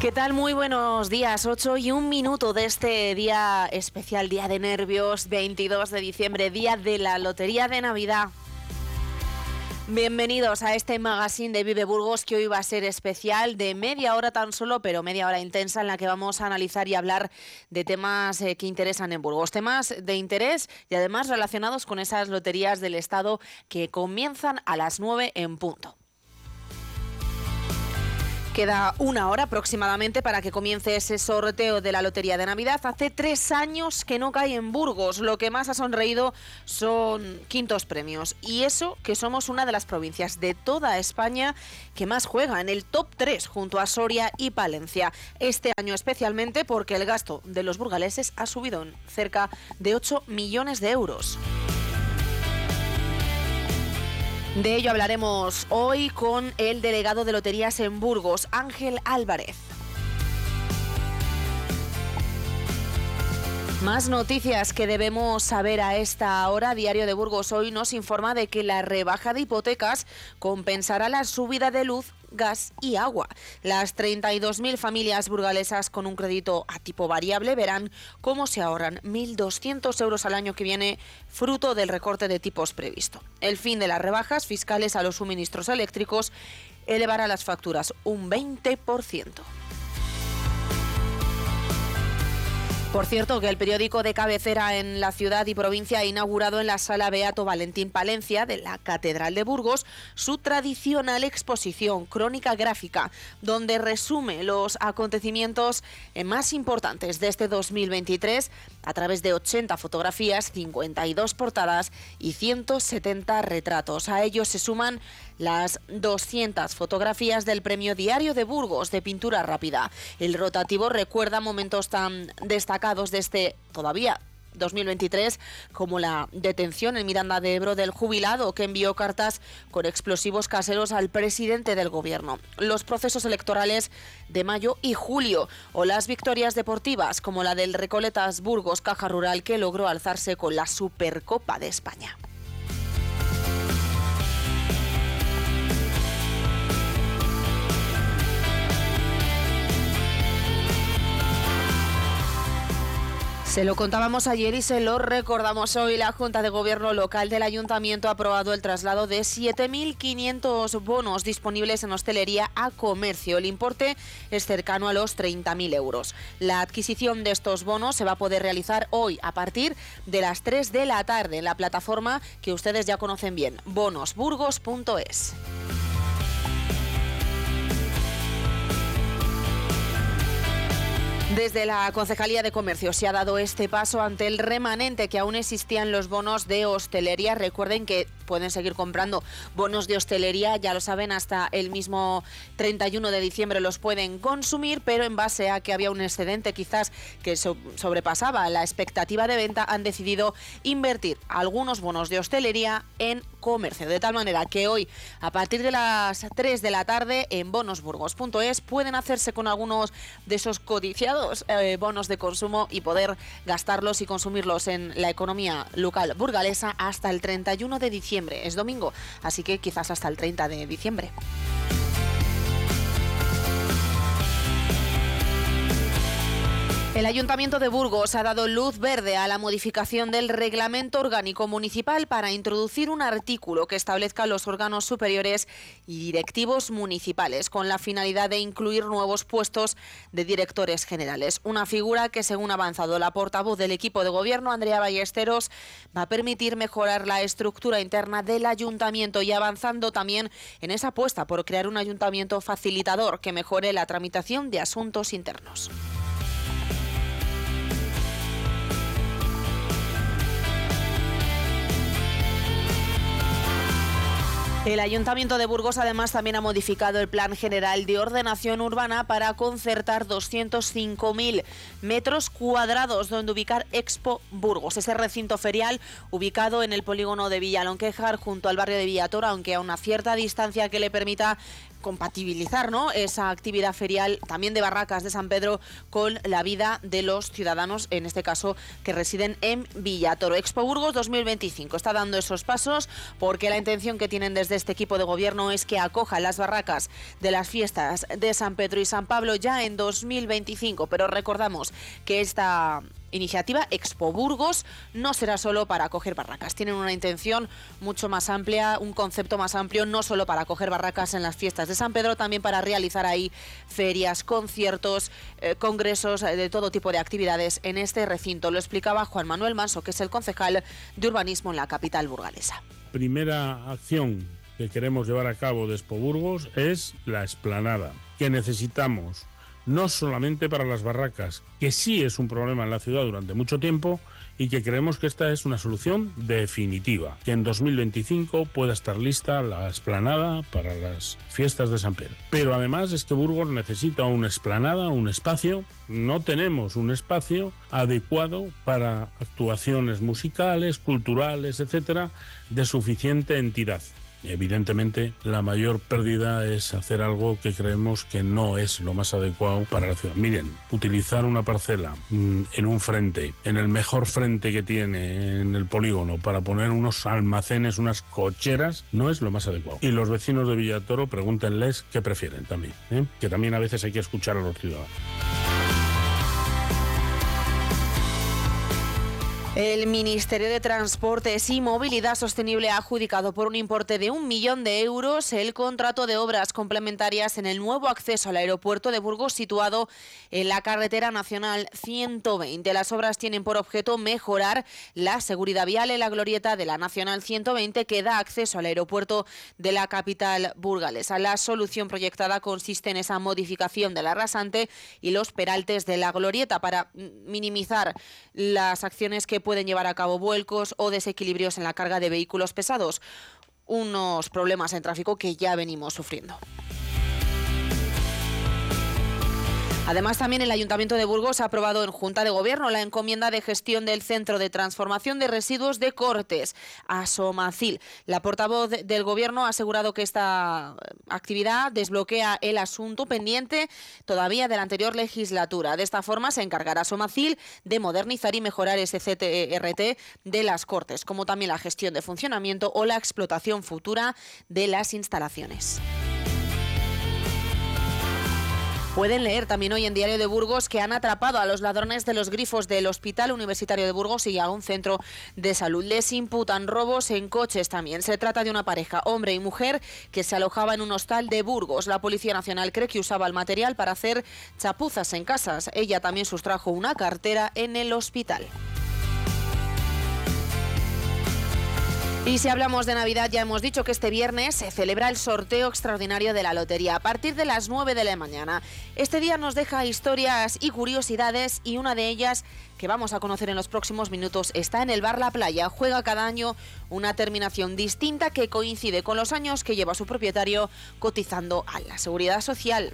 ¿Qué tal? Muy buenos días. 8 y un minuto de este día especial, Día de Nervios, 22 de diciembre, Día de la Lotería de Navidad. Bienvenidos a este magazine de Vive Burgos que hoy va a ser especial de media hora tan solo, pero media hora intensa en la que vamos a analizar y hablar de temas eh, que interesan en Burgos, temas de interés y además relacionados con esas loterías del Estado que comienzan a las 9 en punto. Queda una hora aproximadamente para que comience ese sorteo de la Lotería de Navidad. Hace tres años que no cae en Burgos. Lo que más ha sonreído son quintos premios. Y eso que somos una de las provincias de toda España que más juega en el top 3 junto a Soria y Palencia. Este año especialmente porque el gasto de los burgaleses ha subido en cerca de 8 millones de euros. De ello hablaremos hoy con el delegado de Loterías en Burgos, Ángel Álvarez. Más noticias que debemos saber a esta hora. Diario de Burgos hoy nos informa de que la rebaja de hipotecas compensará la subida de luz gas y agua. Las 32.000 familias burgalesas con un crédito a tipo variable verán cómo se ahorran 1.200 euros al año que viene fruto del recorte de tipos previsto. El fin de las rebajas fiscales a los suministros eléctricos elevará las facturas un 20%. Por cierto, que el periódico de cabecera en la ciudad y provincia ha inaugurado en la sala Beato Valentín Palencia de la Catedral de Burgos su tradicional exposición crónica gráfica, donde resume los acontecimientos más importantes de este 2023 a través de 80 fotografías, 52 portadas y 170 retratos. A ellos se suman las 200 fotografías del Premio Diario de Burgos de Pintura Rápida. El rotativo recuerda momentos tan destacados de este todavía 2023, como la detención en Miranda de Ebro del jubilado que envió cartas con explosivos caseros al presidente del gobierno, los procesos electorales de mayo y julio o las victorias deportivas como la del Recoletas Burgos Caja Rural que logró alzarse con la Supercopa de España. Se lo contábamos ayer y se lo recordamos hoy. La Junta de Gobierno Local del Ayuntamiento ha aprobado el traslado de 7.500 bonos disponibles en hostelería a comercio. El importe es cercano a los 30.000 euros. La adquisición de estos bonos se va a poder realizar hoy a partir de las 3 de la tarde en la plataforma que ustedes ya conocen bien, bonosburgos.es. Desde la Concejalía de Comercio se ha dado este paso ante el remanente que aún existían los bonos de hostelería. Recuerden que pueden seguir comprando bonos de hostelería, ya lo saben, hasta el mismo 31 de diciembre los pueden consumir, pero en base a que había un excedente quizás que sobrepasaba la expectativa de venta, han decidido invertir algunos bonos de hostelería en comercio. De tal manera que hoy, a partir de las 3 de la tarde, en bonosburgos.es pueden hacerse con algunos de esos codiciados eh, bonos de consumo y poder gastarlos y consumirlos en la economía local burgalesa hasta el 31 de diciembre es domingo, así que quizás hasta el 30 de diciembre. El Ayuntamiento de Burgos ha dado luz verde a la modificación del reglamento orgánico municipal para introducir un artículo que establezca los órganos superiores y directivos municipales con la finalidad de incluir nuevos puestos de directores generales. Una figura que, según ha avanzado la portavoz del equipo de gobierno, Andrea Ballesteros, va a permitir mejorar la estructura interna del ayuntamiento y avanzando también en esa apuesta por crear un ayuntamiento facilitador que mejore la tramitación de asuntos internos. El Ayuntamiento de Burgos además también ha modificado el Plan General de Ordenación Urbana para concertar 205.000 metros cuadrados donde ubicar Expo Burgos, ese recinto ferial ubicado en el polígono de Villalonquejar junto al barrio de Villatora, aunque a una cierta distancia que le permita compatibilizar ¿no? esa actividad ferial también de Barracas de San Pedro con la vida de los ciudadanos, en este caso que residen en Villatoro. Expo Burgos 2025 está dando esos pasos porque la intención que tienen desde este equipo de gobierno es que acoja las barracas de las fiestas de San Pedro y San Pablo ya en 2025, pero recordamos que esta iniciativa Expo Burgos no será solo para acoger barracas. Tienen una intención mucho más amplia, un concepto más amplio, no solo para acoger barracas en las fiestas de San Pedro, también para realizar ahí ferias, conciertos, eh, congresos eh, de todo tipo de actividades en este recinto. Lo explicaba Juan Manuel Manso, que es el concejal de urbanismo en la capital burgalesa. Primera acción que queremos llevar a cabo de Expo Burgos es la esplanada, que necesitamos no solamente para las barracas, que sí es un problema en la ciudad durante mucho tiempo y que creemos que esta es una solución definitiva, que en 2025 pueda estar lista la esplanada para las fiestas de San Pedro. Pero además este Burgos necesita una esplanada, un espacio, no tenemos un espacio adecuado para actuaciones musicales, culturales, etcétera, de suficiente entidad. Evidentemente, la mayor pérdida es hacer algo que creemos que no es lo más adecuado para la ciudad. Miren, utilizar una parcela mm, en un frente, en el mejor frente que tiene en el polígono, para poner unos almacenes, unas cocheras, no es lo más adecuado. Y los vecinos de Villatoro, pregúntenles qué prefieren también, ¿eh? que también a veces hay que escuchar a los ciudadanos. El Ministerio de Transportes y Movilidad Sostenible ha adjudicado por un importe de un millón de euros el contrato de obras complementarias en el nuevo acceso al aeropuerto de Burgos situado en la carretera nacional 120. Las obras tienen por objeto mejorar la seguridad vial en la glorieta de la Nacional 120 que da acceso al aeropuerto de la capital burgalesa. La solución proyectada consiste en esa modificación de la rasante y los peraltes de la glorieta para minimizar las acciones que pueden llevar a cabo vuelcos o desequilibrios en la carga de vehículos pesados, unos problemas en tráfico que ya venimos sufriendo. Además, también el Ayuntamiento de Burgos ha aprobado en Junta de Gobierno la encomienda de gestión del Centro de Transformación de Residuos de Cortes, Asomacil. La portavoz del Gobierno ha asegurado que esta actividad desbloquea el asunto pendiente todavía de la anterior legislatura. De esta forma, se encargará Asomacil de modernizar y mejorar ese CTRT de las Cortes, como también la gestión de funcionamiento o la explotación futura de las instalaciones. Pueden leer también hoy en Diario de Burgos que han atrapado a los ladrones de los grifos del Hospital Universitario de Burgos y a un centro de salud. Les imputan robos en coches también. Se trata de una pareja, hombre y mujer, que se alojaba en un hostal de Burgos. La Policía Nacional cree que usaba el material para hacer chapuzas en casas. Ella también sustrajo una cartera en el hospital. Y si hablamos de Navidad, ya hemos dicho que este viernes se celebra el sorteo extraordinario de la lotería a partir de las 9 de la mañana. Este día nos deja historias y curiosidades y una de ellas que vamos a conocer en los próximos minutos está en el bar La Playa. Juega cada año una terminación distinta que coincide con los años que lleva su propietario cotizando a la seguridad social.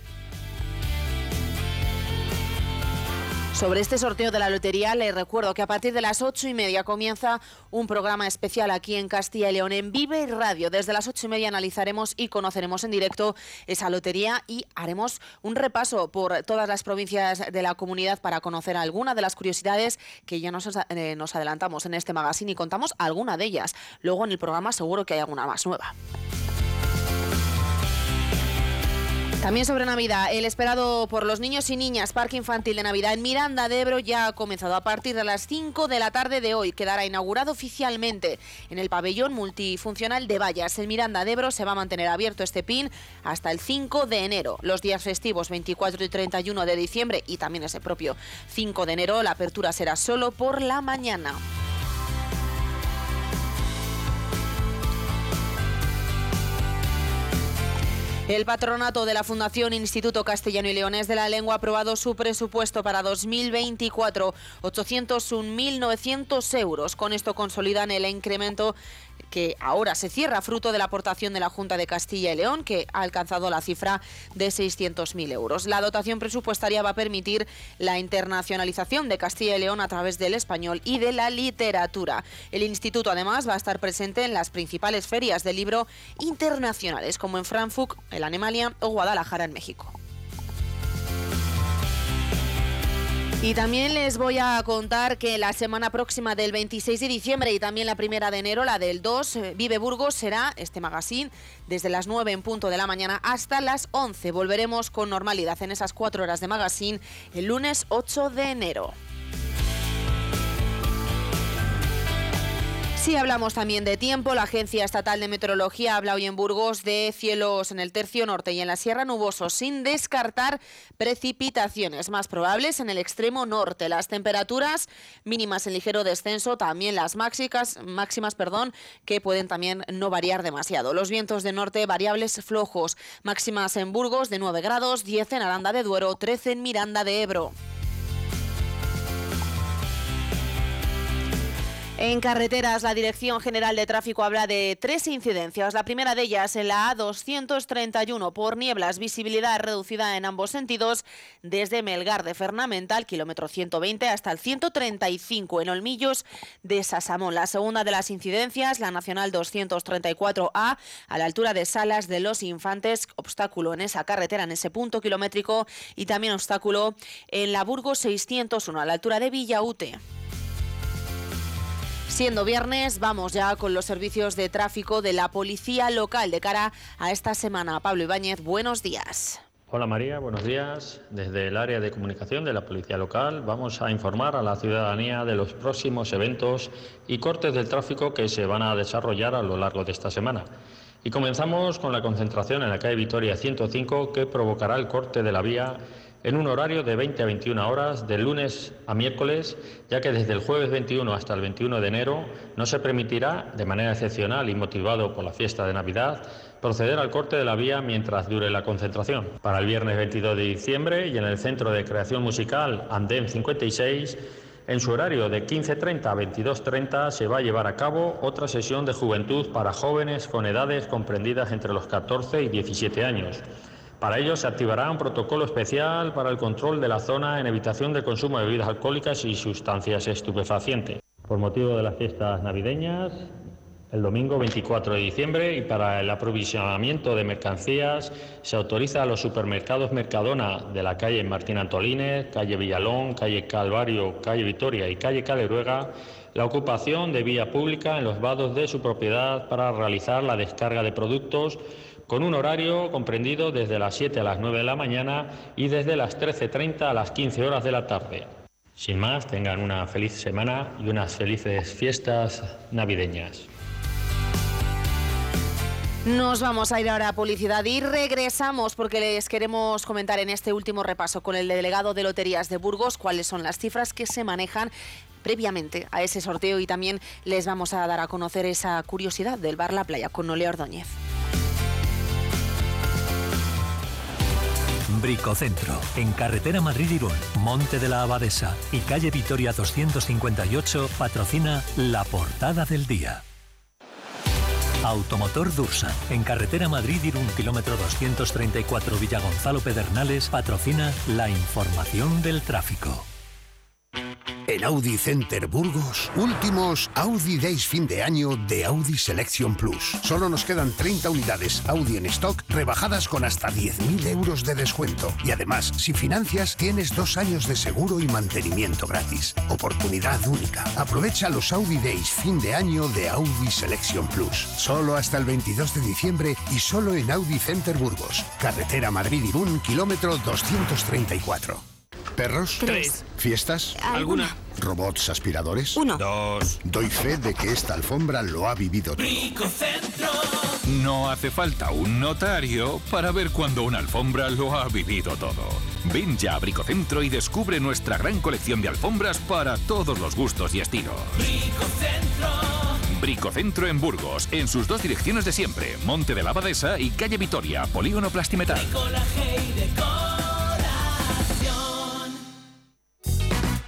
Sobre este sorteo de la lotería, les recuerdo que a partir de las ocho y media comienza un programa especial aquí en Castilla y León en Vive Radio. Desde las ocho y media analizaremos y conoceremos en directo esa lotería y haremos un repaso por todas las provincias de la comunidad para conocer alguna de las curiosidades que ya nos, eh, adelantamos en este magazine y contamos alguna de ellas. Luego en el programa seguro que hay alguna más nueva. También sobre Navidad, el esperado por los niños y niñas Parque Infantil de Navidad en Miranda de Ebro ya ha comenzado a partir de las 5 de la tarde de hoy. Quedará inaugurado oficialmente en el pabellón multifuncional de Vallas. En Miranda de Ebro se va a mantener abierto este PIN hasta el 5 de enero. Los días festivos 24 y 31 de diciembre y también ese propio 5 de enero, la apertura será solo por la mañana. El patronato de la Fundación Instituto Castellano y Leones de la Lengua ha aprobado su presupuesto para 2024, 801.900 euros. Con esto consolidan el incremento que ahora se cierra fruto de la aportación de la Junta de Castilla y León, que ha alcanzado la cifra de 600.000 euros. La dotación presupuestaria va a permitir la internacionalización de Castilla y León a través del español y de la literatura. El instituto además va a estar presente en las principales ferias del libro internacionales, como en Frankfurt, en Alemania o Guadalajara, en México. Y también les voy a contar que la semana próxima del 26 de diciembre y también la primera de enero, la del 2, eh, Vive Burgos, será este magazine desde las 9 en punto de la mañana hasta las 11. Volveremos con normalidad en esas cuatro horas de magazine el lunes 8 de enero. Si hablamos también de tiempo, la Agencia Estatal de Meteorología habla hoy en Burgos de cielos en el tercio norte y en la Sierra nubosos, sin descartar precipitaciones más probables en el extremo norte. Las temperaturas mínimas en ligero descenso, también las máximas, máximas perdón, que pueden también no variar demasiado. Los vientos de norte variables flojos, máximas en Burgos de 9 grados, 10 en Aranda de Duero, 13 en Miranda de Ebro. En carreteras, la Dirección General de Tráfico habla de tres incidencias. La primera de ellas en la A231 por nieblas, visibilidad reducida en ambos sentidos desde Melgar de Fernamental, kilómetro 120, hasta el 135 en Olmillos de Sasamón. La segunda de las incidencias, la Nacional 234A, a la altura de Salas de los Infantes, obstáculo en esa carretera, en ese punto kilométrico, y también obstáculo en la Burgos 601, a la altura de Villaute. Siendo viernes, vamos ya con los servicios de tráfico de la policía local de cara a esta semana. Pablo Ibáñez, buenos días. Hola María, buenos días. Desde el área de comunicación de la Policía Local vamos a informar a la ciudadanía de los próximos eventos y cortes del tráfico que se van a desarrollar a lo largo de esta semana. Y comenzamos con la concentración en la calle Vitoria 105 que provocará el corte de la vía en un horario de 20 a 21 horas de lunes a miércoles, ya que desde el jueves 21 hasta el 21 de enero no se permitirá, de manera excepcional y motivado por la fiesta de Navidad, proceder al corte de la vía mientras dure la concentración. Para el viernes 22 de diciembre y en el Centro de Creación Musical Andem 56, en su horario de 15.30 a 22.30 se va a llevar a cabo otra sesión de juventud para jóvenes con edades comprendidas entre los 14 y 17 años para ello se activará un protocolo especial para el control de la zona en evitación del consumo de bebidas alcohólicas y sustancias estupefacientes. Por motivo de las fiestas navideñas, el domingo 24 de diciembre y para el aprovisionamiento de mercancías se autoriza a los supermercados Mercadona de la calle Martín Antolínez, calle Villalón, calle Calvario, calle Vitoria y calle Caleruega la ocupación de vía pública en los vados de su propiedad para realizar la descarga de productos con un horario comprendido desde las 7 a las 9 de la mañana y desde las 13.30 a las 15 horas de la tarde. Sin más, tengan una feliz semana y unas felices fiestas navideñas. Nos vamos a ir ahora a publicidad y regresamos porque les queremos comentar en este último repaso con el delegado de Loterías de Burgos cuáles son las cifras que se manejan previamente a ese sorteo y también les vamos a dar a conocer esa curiosidad del bar La Playa con Nole Ordóñez. Bricocentro, en carretera Madrid-Irún, Monte de la Abadesa y calle Vitoria 258, patrocina la portada del día. Automotor Dursa, en carretera Madrid-Irún, kilómetro 234 Villagonzalo Pedernales, patrocina la información del tráfico. El Audi Center Burgos, últimos Audi Days fin de año de Audi Selection Plus. Solo nos quedan 30 unidades Audi en stock, rebajadas con hasta 10.000 euros de descuento. Y además, si financias, tienes dos años de seguro y mantenimiento gratis. Oportunidad única. Aprovecha los Audi Days fin de año de Audi Selection Plus. Solo hasta el 22 de diciembre y solo en Audi Center Burgos. Carretera Madrid-Irún, kilómetro 234. ¿Perros? Tres. ¿Fiestas? ¿Alguna? ¿Robots aspiradores? Uno. Dos. Doy fe de que esta alfombra lo ha vivido todo. No hace falta un notario para ver cuando una alfombra lo ha vivido todo. Ven ya a Bricocentro y descubre nuestra gran colección de alfombras para todos los gustos y estilos. Bricocentro. Bricocentro en Burgos, en sus dos direcciones de siempre, Monte de la Abadesa y Calle Vitoria, Polígono Plastimetal.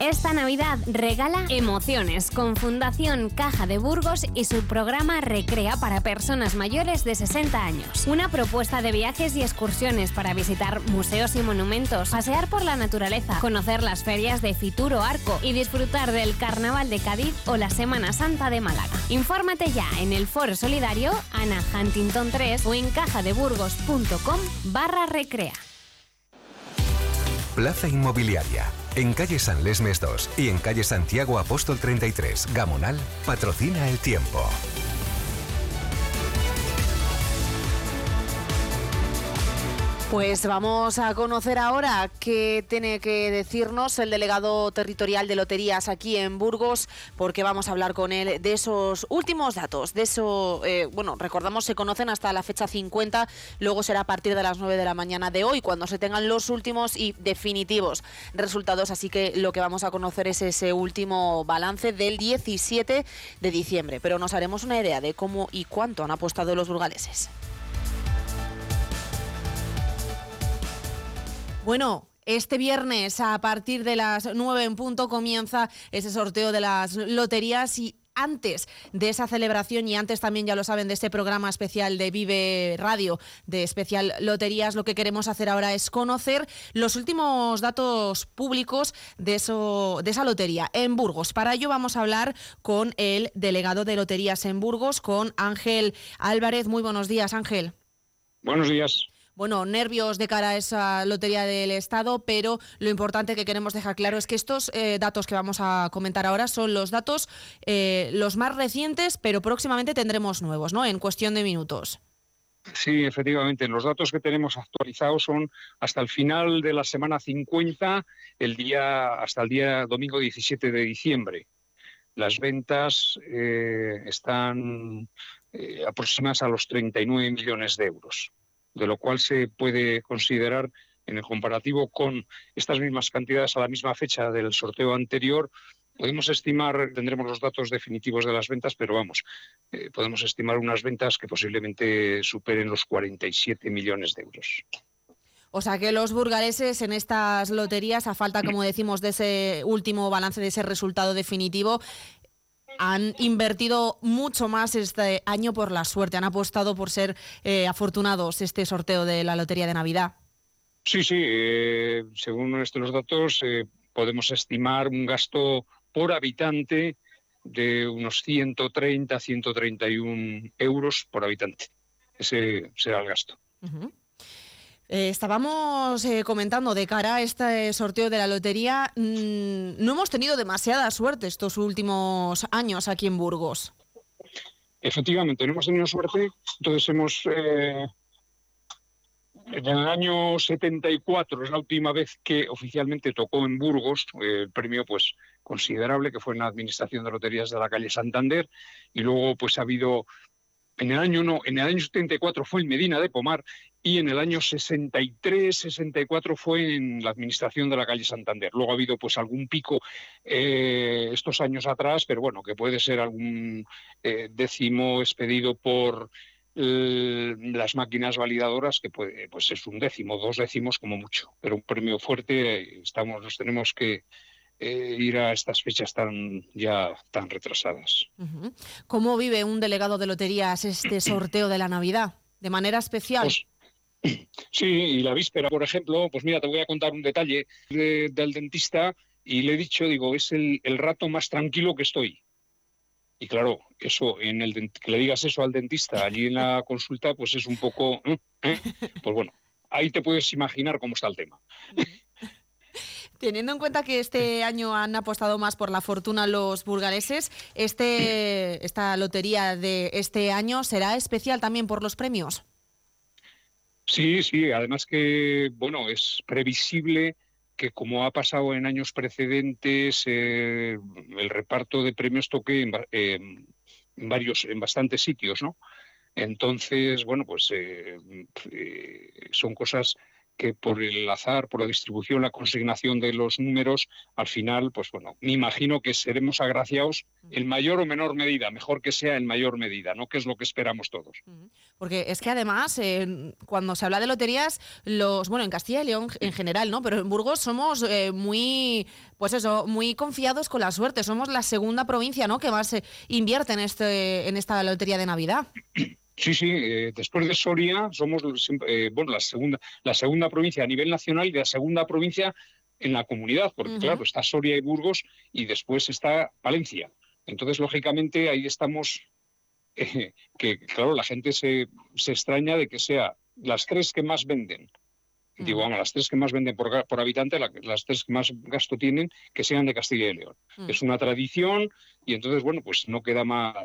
Esta Navidad regala emociones con Fundación Caja de Burgos y su programa Recrea para personas mayores de 60 años. Una propuesta de viajes y excursiones para visitar museos y monumentos, pasear por la naturaleza, conocer las ferias de Fituro Arco y disfrutar del Carnaval de Cádiz o la Semana Santa de Málaga. Infórmate ya en el Foro Solidario Ana Huntington 3 o en cajadeburgos.com barra recrea. Plaza Inmobiliaria. En calle San Lesmes 2 y en calle Santiago Apóstol 33, Gamonal, patrocina el tiempo. Pues vamos a conocer ahora qué tiene que decirnos el delegado territorial de loterías aquí en Burgos, porque vamos a hablar con él de esos últimos datos. De eso, eh, bueno, recordamos se conocen hasta la fecha 50, luego será a partir de las 9 de la mañana de hoy, cuando se tengan los últimos y definitivos resultados. Así que lo que vamos a conocer es ese último balance del 17 de diciembre. Pero nos haremos una idea de cómo y cuánto han apostado los burgaleses. Bueno, este viernes a partir de las 9 en punto comienza ese sorteo de las loterías y antes de esa celebración y antes también, ya lo saben, de este programa especial de Vive Radio, de especial Loterías, lo que queremos hacer ahora es conocer los últimos datos públicos de, de esa lotería en Burgos. Para ello vamos a hablar con el delegado de Loterías en Burgos, con Ángel Álvarez. Muy buenos días, Ángel. Buenos días bueno, nervios de cara a esa lotería del Estado, pero lo importante que queremos dejar claro es que estos eh, datos que vamos a comentar ahora son los datos eh, los más recientes, pero próximamente tendremos nuevos, ¿no? En cuestión de minutos. Sí, efectivamente. Los datos que tenemos actualizados son hasta el final de la semana 50, el día, hasta el día domingo 17 de diciembre. Las ventas eh, están aproximadas a los 39 millones de euros de lo cual se puede considerar en el comparativo con estas mismas cantidades a la misma fecha del sorteo anterior, podemos estimar, tendremos los datos definitivos de las ventas, pero vamos, eh, podemos estimar unas ventas que posiblemente superen los 47 millones de euros. O sea que los burgaleses en estas loterías, a falta, como decimos, de ese último balance, de ese resultado definitivo, han invertido mucho más este año por la suerte, han apostado por ser eh, afortunados este sorteo de la Lotería de Navidad. Sí, sí, eh, según nuestros datos eh, podemos estimar un gasto por habitante de unos 130, 131 euros por habitante. Ese será el gasto. Eh, estábamos eh, comentando de cara a este sorteo de la lotería, mm, no hemos tenido demasiada suerte estos últimos años aquí en Burgos. Efectivamente, no hemos tenido suerte, entonces hemos... Eh, en el año 74 es la última vez que oficialmente tocó en Burgos el premio pues considerable que fue en la administración de loterías de la calle Santander y luego pues ha habido en el año no, en el año 74 fue en Medina de Pomar y en el año 63, 64 fue en la administración de la calle Santander. Luego ha habido pues algún pico eh, estos años atrás, pero bueno, que puede ser algún eh, décimo expedido por eh, las máquinas validadoras, que puede, pues es un décimo, dos décimos como mucho, pero un premio fuerte, estamos, nos tenemos que ir a estas fechas tan ya tan retrasadas. ¿Cómo vive un delegado de loterías este sorteo de la Navidad? ¿De manera especial? Pues, Sí, y la víspera, por ejemplo, pues mira, te voy a contar un detalle del dentista y le he dicho, digo, es el, el rato más tranquilo que estoy. Y claro, eso, en el que le digas eso al dentista allí en la consulta, pues es un poco, ¿eh? ¿eh? pues bueno, ahí te puedes imaginar cómo está el tema. Teniendo en cuenta que este año han apostado más por la fortuna los burgaleses, este, esta lotería de este año será especial también por los premios. Sí, sí, además que, bueno, es previsible que como ha pasado en años precedentes, eh, el reparto de premios toque en, en- en varios, en bastantes sitios, ¿no? Entonces, bueno, pues eh, eh, son cosas que por el azar, por la distribución, la consignación de los números, al final, pues bueno, me imagino que seremos agraciados en mayor o menor medida, mejor que sea en mayor medida, ¿no? Que es lo que esperamos todos. Porque es que además, eh, cuando se habla de loterías, los, bueno, en Castilla y León en general, ¿no? Pero en Burgos somos eh, muy, pues eso, muy confiados con la suerte. Somos la segunda provincia, ¿no? Que más eh, invierte en este, en esta lotería de Navidad. Sí, sí, eh, después de Soria somos eh, bueno, la segunda, la segunda provincia a nivel nacional y la segunda provincia en la comunidad, porque claro, está Soria y Burgos y después está Valencia. Entonces, lógicamente, ahí estamos, eh, que claro, la gente se, se extraña de que sea las tres que más venden. Digo, vamos, las tres que más venden por, por habitante, la- las tres que más gasto tienen, que sean de Castilla y León. Mm. Es una tradición y entonces, bueno, pues no queda más,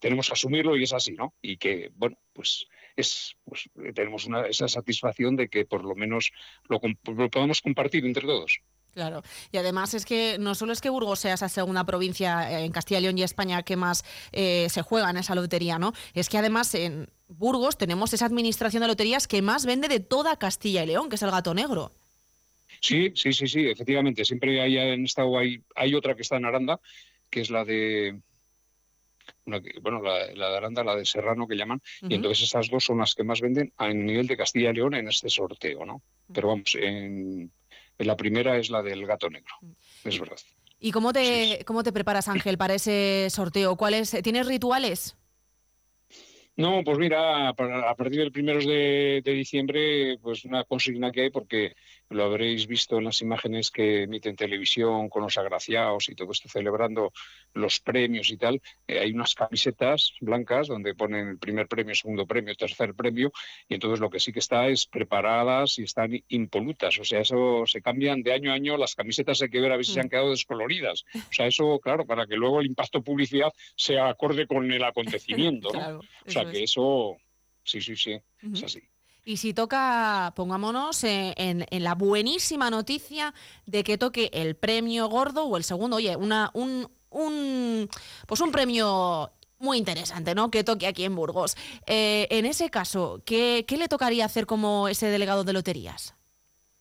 tenemos que asumirlo y es así, ¿no? Y que, bueno, pues es, pues eh, tenemos una, esa satisfacción de que por lo menos lo, lo podamos compartir entre todos. Claro. Y además es que no solo es que Burgos sea esa segunda provincia eh, en Castilla y León y España que más eh, se juega en esa lotería, ¿no? Es que además en Burgos tenemos esa administración de loterías que más vende de toda Castilla y León, que es el gato negro. Sí, sí, sí, sí, efectivamente. Siempre hay en estado hay, hay otra que está en Aranda, que es la de una bueno, la, la de Aranda, la de Serrano que llaman, y entonces esas dos son las que más venden a nivel de Castilla y León en este sorteo, ¿no? Pero vamos, en, en la primera es la del gato negro, es verdad. ¿Y cómo te, cómo te preparas, Ángel, para ese sorteo? ¿Cuáles, ¿Tienes rituales? No, pues mira, a partir del primeros de, de diciembre, pues una consigna que hay, porque lo habréis visto en las imágenes que emiten televisión con los agraciados y todo esto celebrando los premios y tal, eh, hay unas camisetas blancas donde ponen el primer premio, segundo premio, tercer premio, y entonces lo que sí que está es preparadas y están impolutas, o sea, eso se cambian de año a año, las camisetas hay que ver a ver si se han quedado descoloridas, o sea, eso, claro, para que luego el impacto publicidad sea acorde con el acontecimiento, ¿no? Claro, o sea, eso que es. eso, sí, sí, sí, es así. Y si toca, pongámonos en, en la buenísima noticia de que toque el premio gordo o el segundo, oye, una, un, un, pues un premio muy interesante, ¿no? Que toque aquí en Burgos. Eh, en ese caso, ¿qué, ¿qué le tocaría hacer como ese delegado de loterías?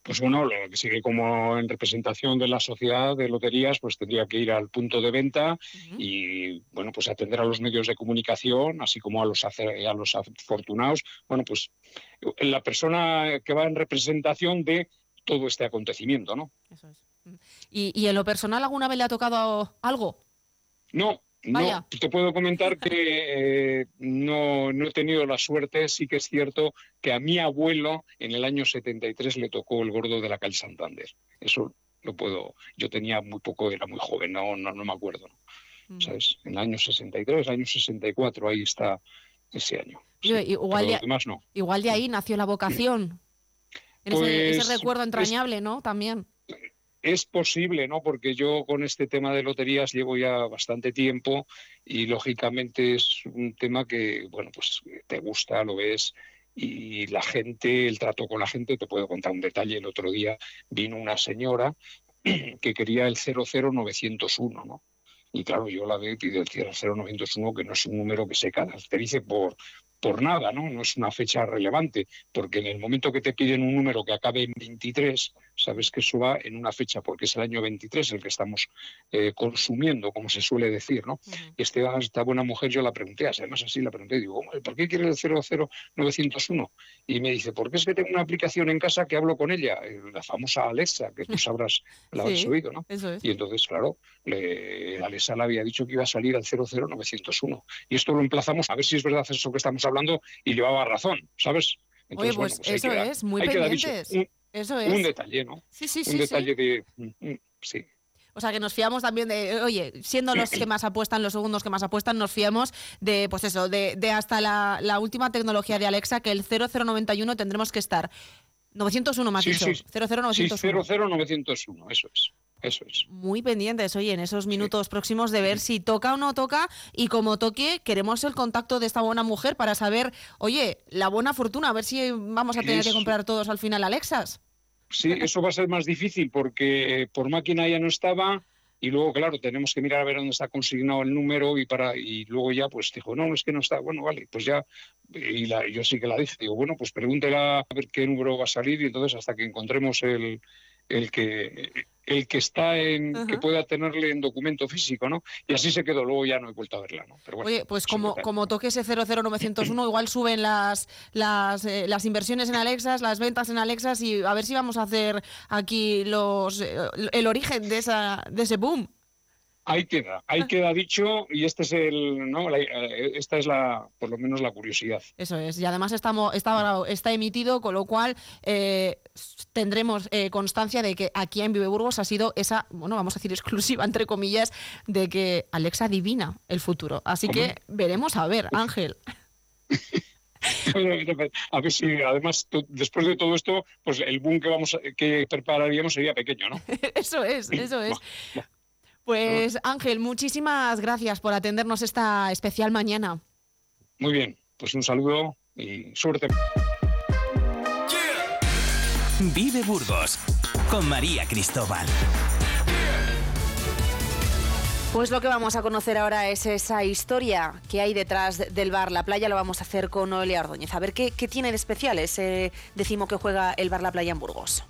Pues bueno, lo que sigue como en representación de la sociedad de loterías, pues tendría que ir al punto de venta y, bueno, pues atender a los medios de comunicación, así como a los, a los afortunados. Bueno, pues la persona que va en representación de todo este acontecimiento, ¿no? ¿Y, y en lo personal alguna vez le ha tocado algo? No, Vaya. no, te puedo comentar que eh, no, no he tenido la suerte, sí que es cierto que a mi abuelo en el año 73 le tocó el gordo de la calle Santander. Eso lo puedo, yo tenía muy poco, era muy joven, no, no, no me acuerdo, ¿no? ¿sabes? En el año 63, año 64, ahí está ese año. Yo, igual, de, demás no. igual de ahí nació la vocación. En ese, ese Pues, recuerdo es- entrañable, ¿no? También. Es posible, ¿no? Porque yo con este tema de loterías llevo ya bastante tiempo y lógicamente es un tema que, bueno, pues te gusta, lo ves y la gente, el trato con la gente, te puedo contar un detalle. El otro día vino una señora que quería el 00901, ¿no? Y claro, yo la veo y pido el 00901, que no es un número que se caracterice por, por nada, ¿no? No es una fecha relevante, porque en el momento que te piden un número que acabe en 23, sabes que eso va en una fecha, porque es el año 23 el que estamos eh, consumiendo, como se suele decir, ¿no? Y esta buena mujer yo la pregunté, además así la pregunté, digo, "Hombre, ¿por qué quiere el 00901? Y me dice, porque es que tengo una aplicación en casa que hablo con ella, eh, la famosa Alexa, que tú sabrás, la Sí, oído, ¿no? eso es. Y entonces, claro, le, Alexa le había dicho que iba a salir al 00901. Y esto lo emplazamos a ver si es verdad eso que estamos hablando y llevaba razón, ¿sabes? Oye, pues bueno, hay eso que es, muy que dar eso. pendientes. Un, un es. detalle, ¿no? Sí, sí, un sí, sí. detalle de... mm, mm, Sí. O sea, que nos fiamos también de, oye, siendo los que más apuestan, los segundos que más apuestan, nos fiamos de, pues eso, de, de hasta la, la, última tecnología de Alexa, que el 0091 tendremos que estar. 901 más sí, dicho. Sí, 00901. Sí, 00901, eso es. Eso es. Muy pendientes, oye, en esos minutos sí. próximos de ver si toca o no toca y como toque, queremos el contacto de esta buena mujer para saber, oye, la buena fortuna, a ver si vamos a tener eso. que comprar todos al final Alexas. Sí, eso va a ser más difícil porque por máquina ya no estaba y luego, claro, tenemos que mirar a ver dónde está consignado el número y para y luego ya pues dijo, no, es que no está, bueno, vale, pues ya, y la, yo sí que la dije, digo, bueno, pues pregúntela a ver qué número va a salir y entonces hasta que encontremos el, el que el que está en que pueda tenerle en documento físico, ¿no? Y así se quedó, luego ya no he vuelto a verla, ¿no? Pero bueno, Oye, pues como, como toque ese 00901, igual suben las las, eh, las inversiones en Alexas, las ventas en Alexas y a ver si vamos a hacer aquí los eh, el origen de esa de ese boom. Ahí queda, ahí queda dicho y este es el, no, la, esta es la, por lo menos la curiosidad. Eso es, y además estamos, está, está emitido, con lo cual eh, tendremos eh, constancia de que aquí en Vive Burgos ha sido esa, bueno, vamos a decir exclusiva, entre comillas, de que Alexa adivina el futuro. Así ¿Cómo? que veremos a ver, Ángel. a ver si además después de todo esto, pues el boom que vamos a, que prepararíamos sería pequeño, ¿no? eso es, eso es. Pues Ángel, muchísimas gracias por atendernos esta especial mañana. Muy bien, pues un saludo y suerte. Vive Burgos con María Cristóbal. Pues lo que vamos a conocer ahora es esa historia que hay detrás del bar La Playa. Lo vamos a hacer con Noelia Ordóñez. A ver qué, qué tiene de especial ese decimo que juega el bar La Playa en Burgos.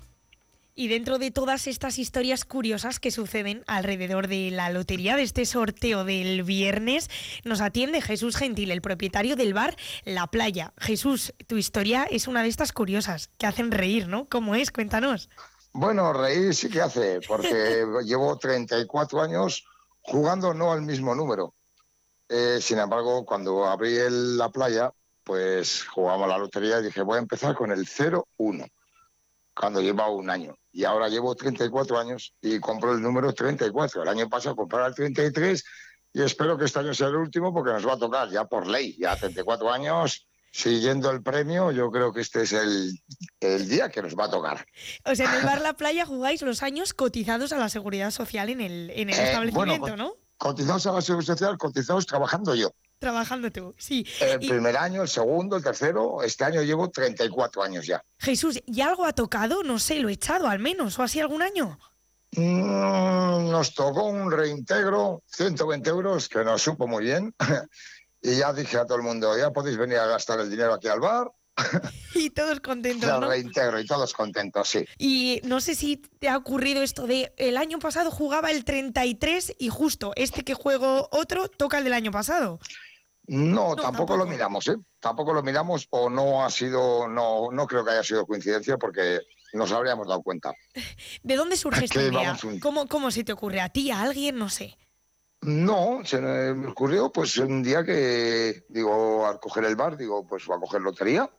Y dentro de todas estas historias curiosas que suceden alrededor de la lotería de este sorteo del viernes, nos atiende Jesús Gentil, el propietario del bar La Playa. Jesús, tu historia es una de estas curiosas que hacen reír, ¿no? ¿Cómo es? Cuéntanos. Bueno, reír sí que hace, porque llevo 34 años jugando no al mismo número. Eh, sin embargo, cuando abrí el, la playa, pues jugamos la lotería y dije, voy a empezar con el 0-1 cuando lleva un año. Y ahora llevo 34 años y compro el número 34. El año pasado compré el 33 y espero que este año sea el último porque nos va a tocar ya por ley, ya 34 años. Siguiendo el premio, yo creo que este es el, el día que nos va a tocar. O sea, en el bar La Playa jugáis los años cotizados a la seguridad social en el, en el eh, establecimiento, bueno, ¿no? Cotizados a la seguridad social, cotizados trabajando yo. Trabajando tú, sí. El y... primer año, el segundo, el tercero, este año llevo 34 años ya. Jesús, ¿y algo ha tocado? No sé, lo he echado al menos, o así algún año. Mm, nos tocó un reintegro, 120 euros, que nos supo muy bien. y ya dije a todo el mundo, ya podéis venir a gastar el dinero aquí al bar. y todos contentos, el ¿no? reintegro y todos contentos, sí. Y no sé si te ha ocurrido esto de el año pasado jugaba el 33 y justo este que juego otro toca el del año pasado. No, no tampoco, tampoco, lo miramos, ¿eh? Tampoco lo miramos o no ha sido, no, no creo que haya sido coincidencia porque nos habríamos dado cuenta. ¿De dónde surge esta idea? Un... ¿Cómo, ¿Cómo se te ocurre? ¿A ti, a alguien? No sé. No, se me ocurrió pues un día que, digo, al coger el bar, digo, pues va a coger lotería.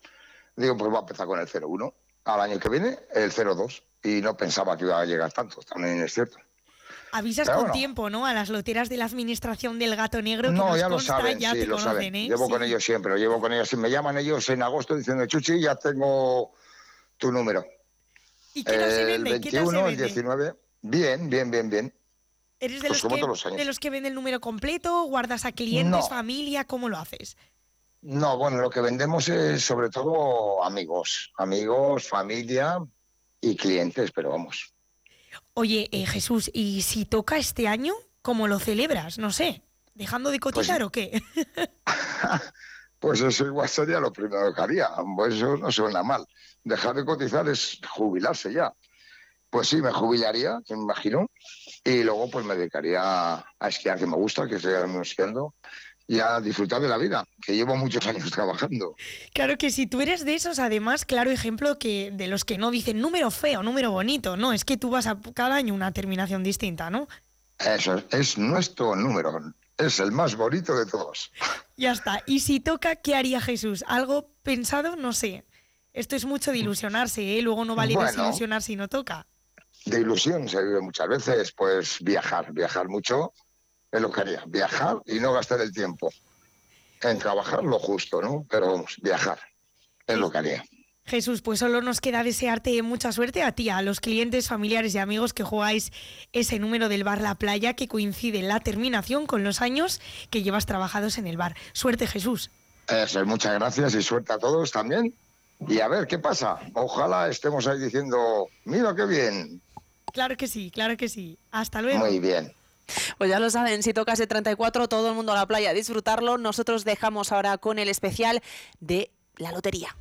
Digo, pues va a empezar con el 01. Al año que viene, el 02. Y no pensaba que iba a llegar tanto, también es cierto. Avisas Pero con bueno. tiempo, ¿no? A las loteras de la administración del Gato Negro. Que no, nos ya consta, lo saben, ya sí, te lo conocen, saben. ¿eh? Llevo Sí. con ellos siempre, lo llevo con ellos. Si me llaman ellos en agosto diciendo, Chuchi, ya tengo tu número. ¿Y qué tal se el vende? ¿Qué tal 21, se el vende? 19. Bien, bien, bien, bien. ¿Eres de Pues los, que, los de los que vende el número completo? ¿Guardas a clientes, No. familia? ¿Cómo lo haces? No, bueno, lo que vendemos es sobre todo amigos, amigos, familia y clientes, pero vamos. Oye, eh, Jesús, ¿y si toca este año, cómo lo celebras? No sé, ¿dejando de cotizar o qué? Pues eso igual sería lo primero que haría. Pues eso no suena mal. Dejar de cotizar es jubilarse ya. Pues sí, me jubilaría, me imagino, y luego pues me dedicaría a esquiar, que me gusta, que estoy esquiando, y a disfrutar de la vida, que llevo muchos años trabajando. Claro que si tú eres de esos, además, claro ejemplo que de los que no dicen número feo, número bonito, no, es que tú vas a cada año una terminación distinta, ¿no? Eso es, es nuestro número, es el más bonito de todos. Ya está. Y si toca, ¿qué haría Jesús? ¿Algo pensado? No sé. Esto es mucho de ilusionarse, ¿eh? Luego no vale Bueno. desilusionar si no toca. de ilusión se vive muchas veces, pues viajar, viajar mucho es lo que haría, viajar y no gastar el tiempo en trabajar lo justo, ¿no? Pero vamos, viajar es lo que haría. Jesús, pues solo nos queda desearte mucha suerte a ti, a los clientes, familiares y amigos que jugáis ese número del bar La Playa que coincide en la terminación con los años que llevas trabajados en el bar. Suerte, Jesús. Eso, muchas gracias y suerte a todos también. Y a ver qué pasa. Ojalá estemos ahí diciendo, mira qué bien. Claro que sí, claro que sí. Hasta luego. Muy bien. Pues ya lo saben, si toca ese 34, todo el mundo a la playa a disfrutarlo. Nosotros dejamos ahora con el especial de la lotería.